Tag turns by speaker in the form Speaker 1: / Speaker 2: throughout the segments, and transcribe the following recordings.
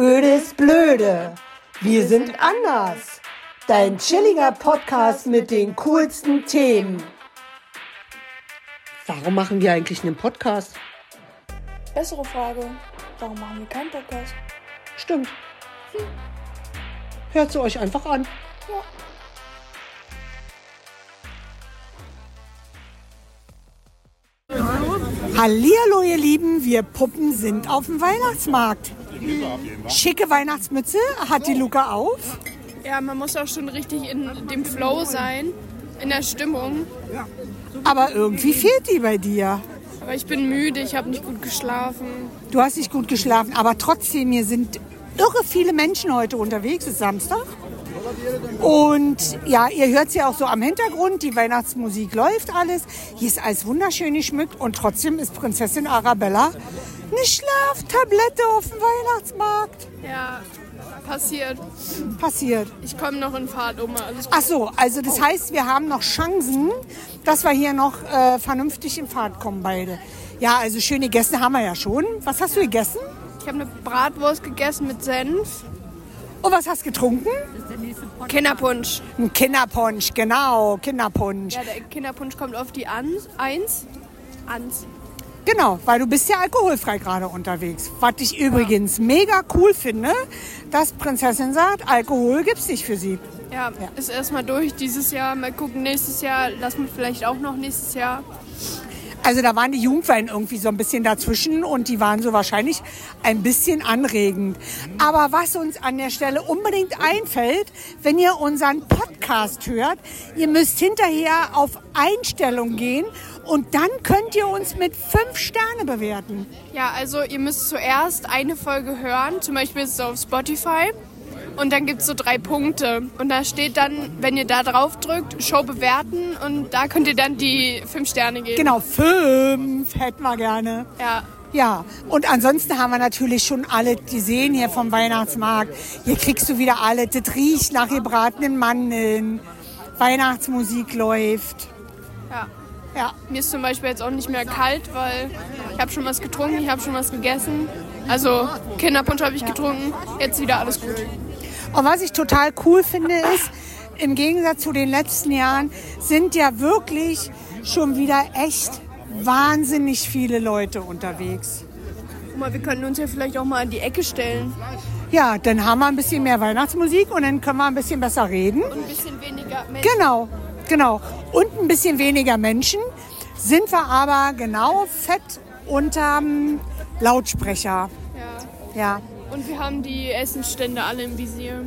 Speaker 1: Öde ist blöde. Wir sind anders. Dein chilliger Podcast mit den coolsten Themen. Warum machen wir eigentlich einen Podcast?
Speaker 2: Bessere Frage. Warum machen wir keinen Podcast?
Speaker 1: Stimmt. Hm. Hört sie euch einfach an.
Speaker 2: Ja.
Speaker 1: Hallihallo, ihr Lieben, wir Puppen sind auf dem Weihnachtsmarkt. Schicke Weihnachtsmütze hat die Luca auf.
Speaker 2: Ja, man muss auch schon richtig in dem Flow sein, in der Stimmung.
Speaker 1: Aber irgendwie fehlt die bei dir.
Speaker 2: Aber ich bin müde, ich habe nicht gut geschlafen.
Speaker 1: Du hast nicht gut geschlafen, aber trotzdem, hier sind irre viele Menschen heute unterwegs. Es ist Samstag. Und ja, ihr hört sie auch so am Hintergrund. Die Weihnachtsmusik läuft alles. Hier ist alles wunderschön geschmückt und trotzdem ist Prinzessin Arabella eine Schlaftablette auf dem Weihnachtsmarkt.
Speaker 2: Ja, passiert.
Speaker 1: Passiert.
Speaker 2: Ich komme noch in Fahrt um. Alles
Speaker 1: Ach so, also das heißt, wir haben noch Chancen, dass wir hier noch äh, vernünftig in Fahrt kommen beide. Ja, also schöne Gäste haben wir ja schon. Was hast du gegessen?
Speaker 2: Ich habe eine Bratwurst gegessen mit Senf.
Speaker 1: Und was hast du getrunken?
Speaker 2: Kinderpunsch.
Speaker 1: Ein Kinderpunsch, genau, Kinderpunsch.
Speaker 2: Ja, der Kinderpunsch kommt auf die Ans. Eins. Ans.
Speaker 1: Genau, weil du bist ja alkoholfrei gerade unterwegs. Was ich übrigens mega cool finde, dass Prinzessin sagt, Alkohol gibt's nicht für sie.
Speaker 2: Ja, ist erstmal durch dieses Jahr. Mal gucken, nächstes Jahr. Lassen wir vielleicht auch noch nächstes Jahr.
Speaker 1: Also da waren die Jungwein irgendwie so ein bisschen dazwischen und die waren so wahrscheinlich ein bisschen anregend. Aber was uns an der Stelle unbedingt einfällt, wenn ihr unseren Podcast hört, ihr müsst hinterher auf Einstellung gehen und dann könnt ihr uns mit fünf Sterne bewerten.
Speaker 2: Ja, also ihr müsst zuerst eine Folge hören. Zum Beispiel ist es auf Spotify. Und dann gibt es so drei Punkte. Und da steht dann, wenn ihr da drauf drückt, Show bewerten. Und da könnt ihr dann die fünf Sterne geben.
Speaker 1: Genau, fünf hätten wir gerne.
Speaker 2: Ja.
Speaker 1: Ja, und ansonsten haben wir natürlich schon alle gesehen hier vom Weihnachtsmarkt. Hier kriegst du wieder alle. Das riecht nach gebratenen Mandeln. Weihnachtsmusik läuft.
Speaker 2: Ja. Mir ist zum Beispiel jetzt auch nicht mehr kalt, weil ich habe schon was getrunken, ich habe schon was gegessen. Also Kinderpunsch habe ich getrunken, jetzt wieder alles gut.
Speaker 1: Und was ich total cool finde, ist, im Gegensatz zu den letzten Jahren sind ja wirklich schon wieder echt wahnsinnig viele Leute unterwegs.
Speaker 2: Guck mal, wir könnten uns ja vielleicht auch mal an die Ecke stellen
Speaker 1: Ja, dann haben wir ein bisschen mehr Weihnachtsmusik und dann können wir ein bisschen besser reden.
Speaker 2: und ein bisschen weniger Menschen.
Speaker 1: Genau, genau. Und ein bisschen weniger Menschen sind wir aber genau fett unterm Lautsprecher.
Speaker 2: Ja.
Speaker 1: Ja,
Speaker 2: Und wir haben die Essensstände alle im Visier.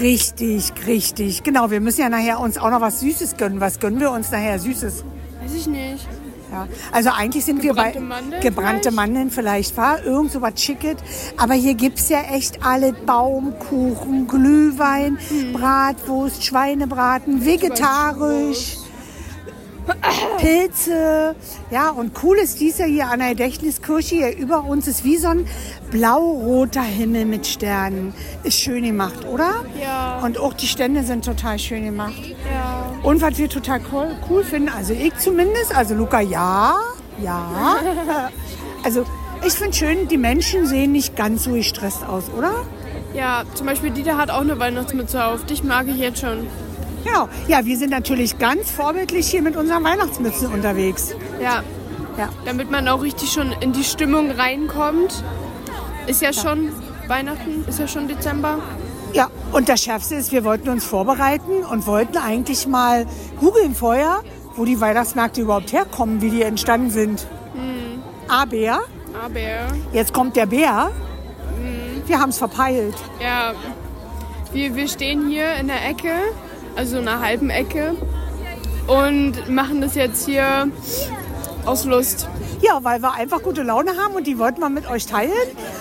Speaker 1: richtig, richtig. Genau, wir müssen ja nachher uns auch noch was Süßes gönnen. Was gönnen wir uns nachher Süßes?
Speaker 2: Weiß ich nicht.
Speaker 1: Ja, also eigentlich sind
Speaker 2: Gebrannte
Speaker 1: wir bei
Speaker 2: Mandeln
Speaker 1: gebrannte
Speaker 2: vielleicht?
Speaker 1: Mandeln vielleicht war irgend so was Schicket. Aber hier gibt's ja echt alle Baumkuchen, Glühwein,
Speaker 2: Hm.
Speaker 1: Bratwurst, Schweinebraten, vegetarisch. Pilze, ja und cool ist dieser hier an der Gedächtniskirche hier über uns ist wie so ein blau-roter Himmel mit Sternen. Ist schön gemacht, oder?
Speaker 2: Ja.
Speaker 1: Und auch die Stände sind total schön gemacht.
Speaker 2: Ja.
Speaker 1: Und was wir total cool, cool finden, also ich zumindest, also Luca, ja, ja. Also ich finde schön, die Menschen sehen nicht ganz so gestresst aus, oder?
Speaker 2: Ja, zum Beispiel Dieter hat auch eine Weihnachtsmütze auf. Dich mag ich jetzt schon.
Speaker 1: Genau. Ja, wir sind natürlich ganz vorbildlich hier mit unseren Weihnachtsmützen unterwegs.
Speaker 2: Ja.
Speaker 1: Ja.
Speaker 2: Damit man auch richtig schon in die Stimmung reinkommt. Ist ja schon Weihnachten, ist ja schon Dezember.
Speaker 1: Ja, und das Schärfste ist, wir wollten uns vorbereiten und wollten eigentlich mal googeln vorher, wo die Weihnachtsmärkte überhaupt herkommen, wie die entstanden sind. Aber
Speaker 2: Aber
Speaker 1: jetzt kommt der Bär. Wir haben es verpeilt.
Speaker 2: ja, wir, wir stehen hier in der Ecke, also in einer halben Ecke und machen das jetzt hier aus Lust.
Speaker 1: Ja, weil wir einfach gute Laune haben und die wollten wir mit euch teilen,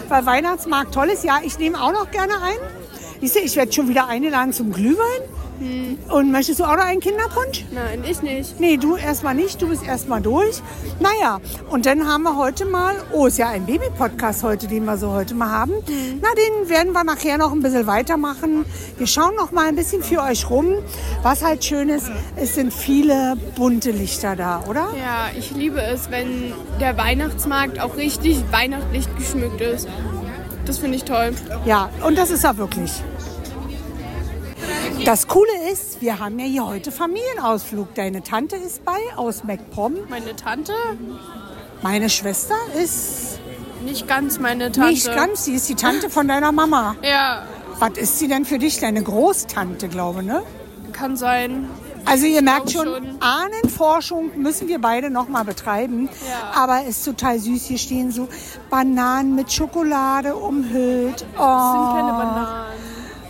Speaker 1: weil Weihnachtsmarkt toll ist. Ja, ich nehme auch noch gerne ein. Siehst du, ich werde schon wieder eingeladen zum Glühwein. Und möchtest du auch noch einen Kinderpunsch?
Speaker 2: Nein, ich nicht.
Speaker 1: Nee, du erstmal nicht, du bist erstmal durch. Naja, und dann haben wir heute mal, oh, ist ja ein Baby-Podcast heute, den wir so heute mal haben. Na, den werden wir nachher noch ein bisschen weitermachen. Wir schauen noch mal ein bisschen für euch rum. Was halt schön ist, es sind viele bunte Lichter da, oder?
Speaker 2: Ja, ich liebe es, wenn der Weihnachtsmarkt auch richtig weihnachtlich geschmückt ist. Das finde ich toll.
Speaker 1: Ja, und das ist er wirklich. Das Coole ist, wir haben ja hier heute Familienausflug. Deine Tante ist bei aus MacPom.
Speaker 2: Meine Tante?
Speaker 1: Meine Schwester ist
Speaker 2: Nicht ganz meine Tante.
Speaker 1: nicht ganz, sie ist die Tante von deiner Mama.
Speaker 2: Ja,
Speaker 1: Was ist sie denn für dich? Deine Großtante, glaube ne?
Speaker 2: kann sein.
Speaker 1: Also ihr merkt schon,
Speaker 2: schon.
Speaker 1: Ahnenforschung müssen wir beide noch mal betreiben.
Speaker 2: Ja.
Speaker 1: Aber ist total süß. Hier stehen so Bananen mit Schokolade umhüllt. Oh.
Speaker 2: Das sind keine Bananen.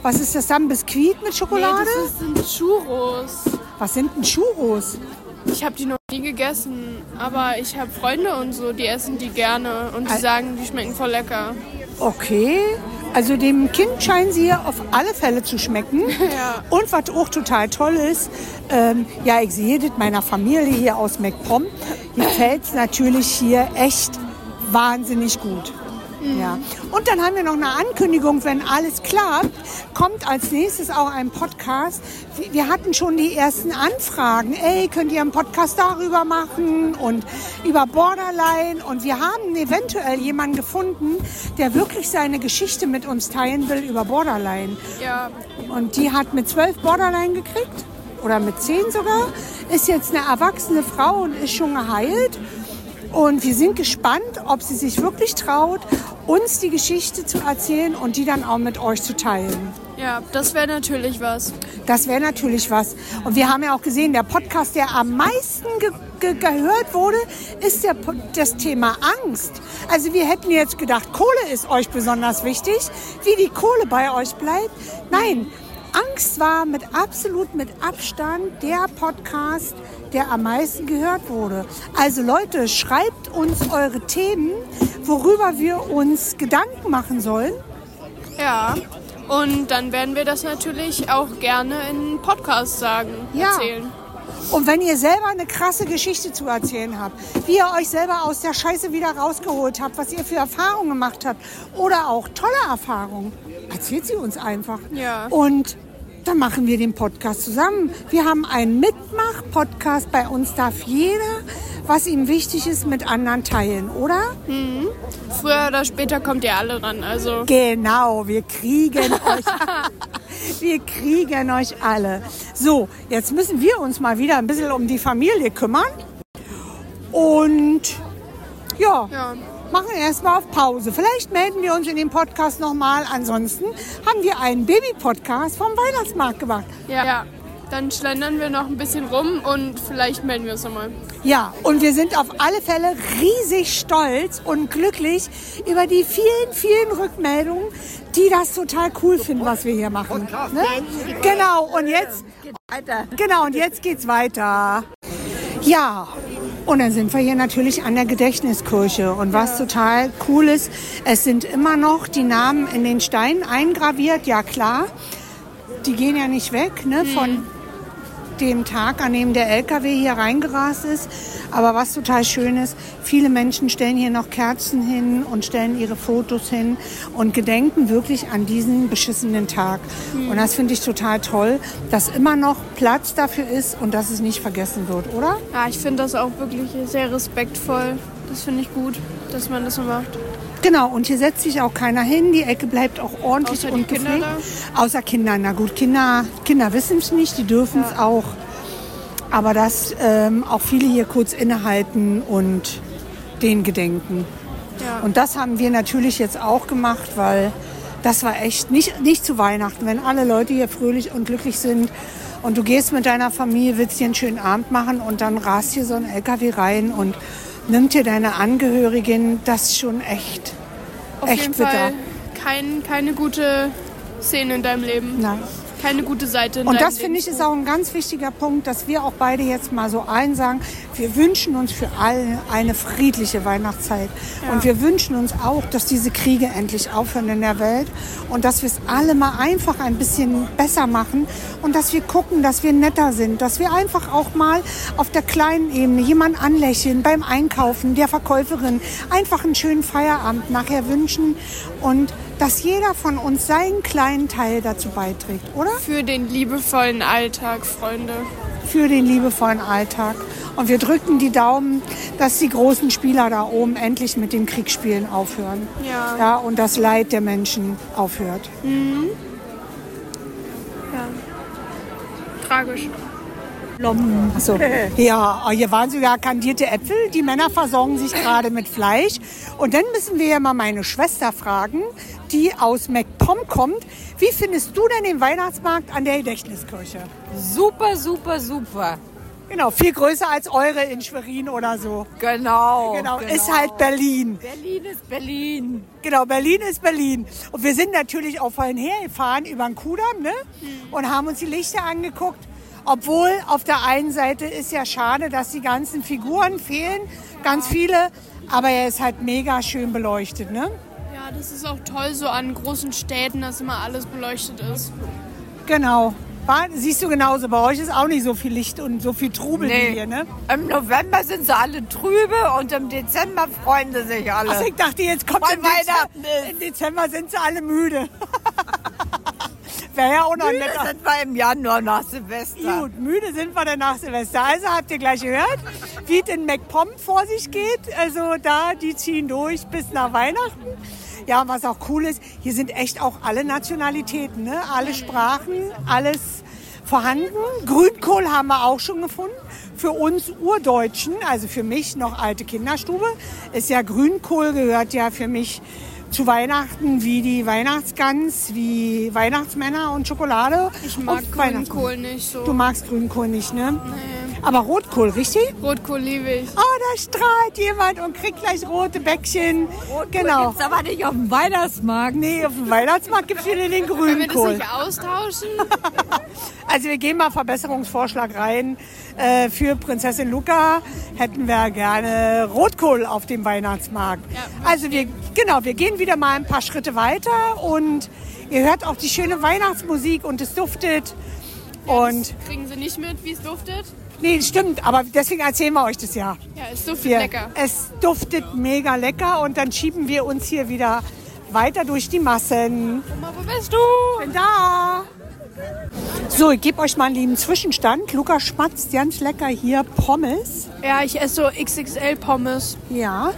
Speaker 1: Was ist das dann? Biskuit mit
Speaker 2: Nee,
Speaker 1: Schokolade?
Speaker 2: das ist- sind Churros.
Speaker 1: Was sind denn Churros?
Speaker 2: Ich habe die noch nie gegessen, aber ich habe Freunde und so, die essen die gerne und die sagen, die schmecken voll lecker.
Speaker 1: Okay. Also dem Kind scheinen sie hier auf alle Fälle zu schmecken.
Speaker 2: Ja.
Speaker 1: Und was auch total toll ist, ähm, ja, ich sehe das meiner Familie hier aus MacPom. Mir fällt es natürlich hier echt wahnsinnig gut. Ja. Und dann haben wir noch eine Ankündigung, wenn alles klappt, kommt als nächstes auch ein Podcast. Wir- Wir hatten schon die ersten Anfragen. Ey, könnt ihr einen Podcast darüber machen und über Borderline? Und wir haben eventuell jemanden gefunden, der wirklich seine Geschichte mit uns teilen will über Borderline.
Speaker 2: Ja,
Speaker 1: Und die hat mit zwölf Borderline gekriegt oder mit zehn sogar, ist jetzt eine erwachsene Frau und ist schon geheilt. Und wir sind gespannt, ob sie sich wirklich traut, uns die Geschichte zu erzählen und die dann auch mit euch zu teilen.
Speaker 2: ja, das wäre natürlich was.
Speaker 1: Das wäre natürlich was. Und wir haben ja auch gesehen, der Podcast, der am meisten ge ge gehört wurde, ist der, das Thema Angst. Also wir hätten jetzt gedacht, Kohle ist euch besonders wichtig, wie die Kohle bei euch bleibt. Nein, Angst war mit absolut mit Abstand der Podcast, der am meisten gehört wurde. Also Leute, schreibt uns eure Themen, worüber wir uns Gedanken machen sollen.
Speaker 2: Ja, und dann werden wir das natürlich auch gerne in Podcasts sagen,
Speaker 1: Ja.
Speaker 2: erzählen.
Speaker 1: Und wenn ihr selber eine krasse Geschichte zu erzählen habt, wie ihr euch selber aus der Scheiße wieder rausgeholt habt, was ihr für Erfahrungen gemacht habt oder auch tolle Erfahrungen, erzählt sie uns einfach.
Speaker 2: Ja.
Speaker 1: Und dann machen wir den Podcast zusammen. Wir haben einen Mitmach-Podcast. Bei uns darf jeder, was ihm wichtig ist, mit anderen teilen, oder?
Speaker 2: Früher oder später kommt ihr alle ran, also
Speaker 1: Genau, wir kriegen euch. wir kriegen euch alle. So, jetzt müssen wir uns mal wieder ein bisschen um die Familie kümmern. Und ja,
Speaker 2: ja.
Speaker 1: Machen erstmal auf Pause. Vielleicht melden wir uns in dem Podcast nochmal. Ansonsten haben wir einen Baby-Podcast vom Weihnachtsmarkt gemacht.
Speaker 2: ja. ja. Dann schlendern wir noch ein bisschen rum und vielleicht melden wir uns nochmal.
Speaker 1: Ja, und wir sind auf alle Fälle riesig stolz und glücklich über die vielen, vielen Rückmeldungen, die das total cool finden, was wir hier machen. Ne? Genau, und jetzt, genau, und jetzt geht's weiter. Ja, und dann sind wir hier natürlich an der Gedächtniskirche. Und was total cool ist, es sind immer noch die Namen in den Steinen eingraviert, ja klar. Die gehen ja nicht weg, ne, von dem Tag, an dem der LKW hier reingerast ist. Aber was total schön ist, viele Menschen stellen hier noch Kerzen hin und stellen ihre Fotos hin und gedenken wirklich an diesen beschissenen Tag. Und das finde ich total toll, dass immer noch Platz dafür ist und dass es nicht vergessen wird, oder?
Speaker 2: Ja, ich finde das auch wirklich sehr respektvoll. Das finde ich gut, dass man das so macht.
Speaker 1: Genau, und hier setzt sich auch keiner hin. Die Ecke bleibt auch ordentlich
Speaker 2: Außer
Speaker 1: und
Speaker 2: Kinder
Speaker 1: gepflegt. Außer Kinder. Na gut, Kinder, Kinder wissen es nicht, die dürfen es auch. Aber dass ähm, auch viele hier kurz innehalten und den gedenken.
Speaker 2: Ja.
Speaker 1: Und das haben wir natürlich jetzt auch gemacht, weil das war echt nicht, nicht zu Weihnachten, wenn alle Leute hier fröhlich und glücklich sind und du gehst mit deiner Familie, willst dir einen schönen Abend machen und dann rast hier so ein LKW rein und nimmt dir deine Angehörigen, das ist schon echt,
Speaker 2: Auf
Speaker 1: echt
Speaker 2: jeden
Speaker 1: bitter.
Speaker 2: Fall kein, keine gute Szene in deinem Leben.
Speaker 1: Nein.
Speaker 2: Keine gute Seite in
Speaker 1: Und das finde ich ist auch ein ganz wichtiger Punkt, dass wir auch beide jetzt mal so allen sagen, wir wünschen uns für alle eine friedliche Weihnachtszeit. Und wir wünschen uns auch, dass diese Kriege endlich aufhören in der Welt und dass wir es alle mal einfach ein bisschen besser machen und dass wir gucken, dass wir netter sind, dass wir einfach auch mal auf der kleinen Ebene jemanden anlächeln beim Einkaufen, der Verkäuferin, einfach einen schönen Feierabend nachher wünschen und dass jeder von uns seinen kleinen Teil dazu beiträgt, oder?
Speaker 2: Für den liebevollen Alltag, Freunde.
Speaker 1: für den liebevollen Alltag. Und wir drücken die Daumen, dass die großen Spieler da oben endlich mit dem Kriegsspielen aufhören.
Speaker 2: Ja.
Speaker 1: ja und das Leid der Menschen aufhört.
Speaker 2: Ja. Tragisch.
Speaker 1: Achso. Ja, oh, hier waren sogar kandierte Äpfel. Die Männer versorgen sich gerade mit Fleisch. Und dann müssen wir ja mal meine Schwester fragen, die aus MacPom kommt. Wie findest du denn den Weihnachtsmarkt an der Gedächtniskirche?
Speaker 3: Super, super, super.
Speaker 1: Genau, viel größer als eure in Schwerin oder so.
Speaker 3: Genau.
Speaker 1: Genau, ist halt Berlin.
Speaker 3: Berlin ist Berlin.
Speaker 1: Genau, Berlin ist Berlin. Und wir sind natürlich auch vorhin hergefahren über den Kudamm ne? und haben uns die Lichter angeguckt. Obwohl auf der einen Seite ist ja schade, dass die ganzen Figuren fehlen, ganz viele. Aber er ist halt mega schön beleuchtet. Ne?
Speaker 2: Ja, das ist auch toll so an großen Städten, dass immer alles beleuchtet ist.
Speaker 1: Genau. War, siehst du genauso, bei euch ist auch nicht so viel Licht und so viel Trubel wie
Speaker 3: Nee.
Speaker 1: hier. Ne?
Speaker 3: Im November sind sie alle trübe und im Dezember freuen sie sich alle.
Speaker 1: Also ich dachte, jetzt kommt Dezember,
Speaker 3: Weihnachten ist.
Speaker 1: im Dezember sind sie alle müde. Wäre ja auch noch
Speaker 3: Müde
Speaker 1: netter.
Speaker 3: sind wir im Januar nach Silvester.
Speaker 1: Gut, müde sind wir dann nach Silvester. Also habt ihr gleich gehört, wie es in MacPom vor sich geht. Also da, die ziehen durch bis nach Weihnachten. Ja, was auch cool ist, hier sind echt auch alle Nationalitäten, ne? alle Sprachen, alles vorhanden. Grünkohl haben wir auch schon gefunden. Für uns Urdeutschen, also für mich noch alte Kinderstube, ist ja Grünkohl gehört ja für mich zu Weihnachten wie die Weihnachtsgans, wie Weihnachtsmänner und Schokolade.
Speaker 2: Ich mag. Grünkohl nicht so.
Speaker 1: Du magst Grünkohl nicht, ne? Aber Rotkohl, richtig?
Speaker 2: Rotkohl liebe ich.
Speaker 1: Oh, da strahlt jemand und kriegt gleich rote Bäckchen. genau.
Speaker 3: Gibt's aber nicht auf dem Weihnachtsmarkt.
Speaker 1: Nee, auf dem Weihnachtsmarkt gibt es wieder den
Speaker 2: Können wir das nicht austauschen?
Speaker 1: Also wir gehen mal Verbesserungsvorschlag rein. Äh, für Prinzessin Luca hätten wir gerne Rotkohl auf dem Weihnachtsmarkt. also wir, genau, wir gehen wieder mal ein paar Schritte weiter und ihr hört auch die schöne Weihnachtsmusik und es duftet. Und
Speaker 2: Kriegen sie nicht mit, wie es duftet?
Speaker 1: Nee, stimmt, aber deswegen erzählen wir euch das ja.
Speaker 2: Ja, es duftet
Speaker 1: Wir,
Speaker 2: lecker.
Speaker 1: Es duftet mega lecker und dann schieben wir uns hier wieder weiter durch die Massen.
Speaker 2: Oma, wo bist du?
Speaker 1: Bin da. So, ich gebe euch mal einen lieben Zwischenstand. Luca schmatzt ganz lecker hier Pommes.
Speaker 2: Ja, ich esse so XXL-Pommes.
Speaker 1: Ja.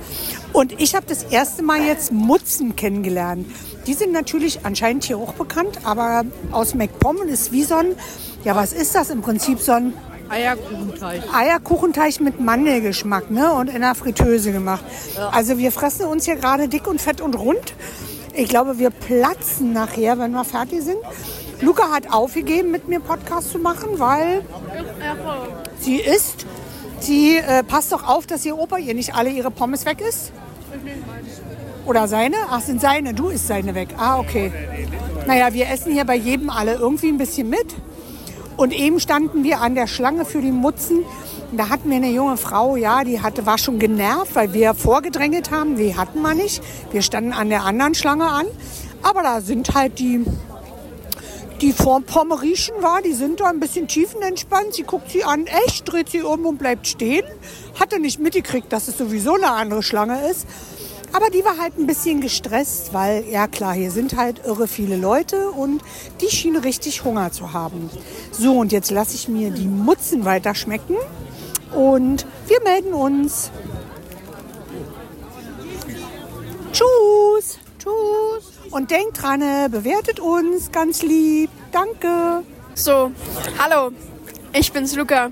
Speaker 1: Und ich habe das erste Mal jetzt Mutzen kennengelernt. Die sind natürlich anscheinend hier auch bekannt, aber aus MacPom ist wie so ein, ja, was ist das im Prinzip? So ein
Speaker 3: Eierkuchenteig.
Speaker 1: Eierkuchenteig mit Mandelgeschmack ne? und in der Fritteuse gemacht. Also wir fressen uns hier gerade dick und fett und rund. Ich glaube, wir platzen nachher, wenn wir fertig sind. Luca hat aufgegeben, mit mir Podcast zu machen, weil sie isst. Sie äh, passt doch auf, dass ihr Opa ihr nicht alle ihre Pommes weg isst. Oder seine? Ach, sind seine. Du isst seine weg. Ah, okay. Naja, wir essen hier bei jedem alle irgendwie ein bisschen mit. Und eben standen wir an der Schlange für die Mutzen. Da hatten wir eine junge Frau, ja, die hatte, war schon genervt, weil wir vorgedrängelt haben. Die hatten wir nicht. Wir standen an der anderen Schlange an. Aber da sind halt die, die vor Pommerischen war, die sind da ein bisschen tiefenentspannt. Sie guckt sie an, echt, dreht sie um und bleibt stehen. Hatte nicht mitgekriegt, dass es sowieso eine andere Schlange ist. Aber die war halt ein bisschen gestresst, weil, ja klar, hier sind halt irre viele Leute und die schien richtig Hunger zu haben. So, und jetzt lasse ich mir die Mutzen weiter schmecken und wir melden uns. Tschüss. Tschüss. Und denkt dran, äh, bewertet uns ganz lieb. Danke.
Speaker 2: So, hallo, ich bin's Luca.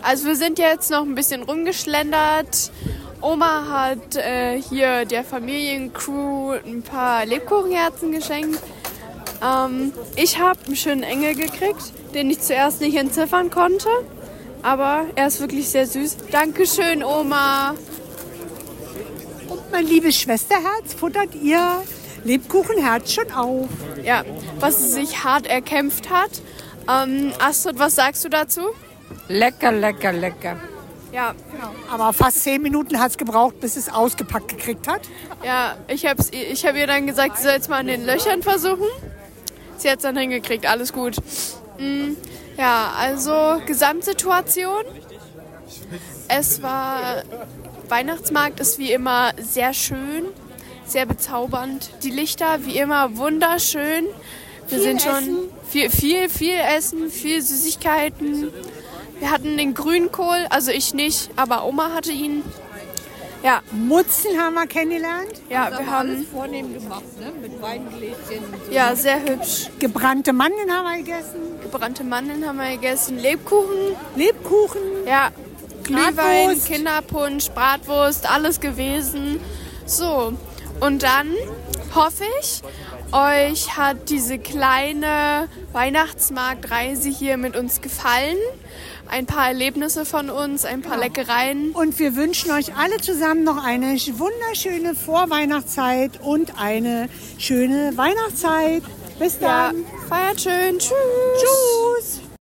Speaker 2: Also wir sind jetzt noch ein bisschen rumgeschlendert. Oma hat äh, hier der Familiencrew ein paar Lebkuchenherzen geschenkt. Ähm, ich habe einen schönen Engel gekriegt, den ich zuerst nicht entziffern konnte. Aber er ist wirklich sehr süß. Dankeschön, Oma.
Speaker 1: Und mein liebes Schwesterherz, futtert ihr Lebkuchenherz schon auf.
Speaker 2: Ja, was sie sich hart erkämpft hat. Ähm, Astrid, was sagst du dazu?
Speaker 3: Lecker, lecker, lecker.
Speaker 2: Ja,
Speaker 1: Aber fast zehn Minuten hat es gebraucht, bis es ausgepackt gekriegt hat.
Speaker 2: Ja, ich hab's, ich hab ihr dann gesagt, sie soll jetzt mal in den Löchern versuchen. Sie hat's dann hingekriegt, alles gut. Mm, ja, also Gesamtsituation. Es war, Weihnachtsmarkt ist wie immer sehr schön, sehr bezaubernd. Die Lichter wie immer wunderschön. Wir
Speaker 1: Viel
Speaker 2: sind schon
Speaker 1: Essen.
Speaker 2: viel, viel, viel Essen, viel Süßigkeiten. Wir hatten den Grünkohl, also ich nicht, aber Oma hatte ihn. Ja,
Speaker 1: Mutzen haben wir kennengelernt.
Speaker 2: ja, wir haben
Speaker 3: vornehm gemacht, ne? Mit Weingläschen so.
Speaker 2: ja sehr hübsch
Speaker 1: Gebrannte Mandeln haben wir gegessen.
Speaker 2: gebrannte Mandeln haben wir gegessen, Lebkuchen,
Speaker 1: Lebkuchen.
Speaker 2: ja, Glühwein,
Speaker 1: Bratwurst.
Speaker 2: Kinderpunsch, Bratwurst, alles gewesen. So, und dann hoffe ich, euch hat diese kleine Weihnachtsmarktreise hier mit uns gefallen. Ein paar Erlebnisse von uns, ein paar Leckereien.
Speaker 1: Und wir wünschen euch alle zusammen noch eine wunderschöne Vorweihnachtszeit und eine schöne Weihnachtszeit. Bis
Speaker 2: Ja,
Speaker 1: dann.
Speaker 2: feiert schön. Tschüss.
Speaker 1: Tschüss.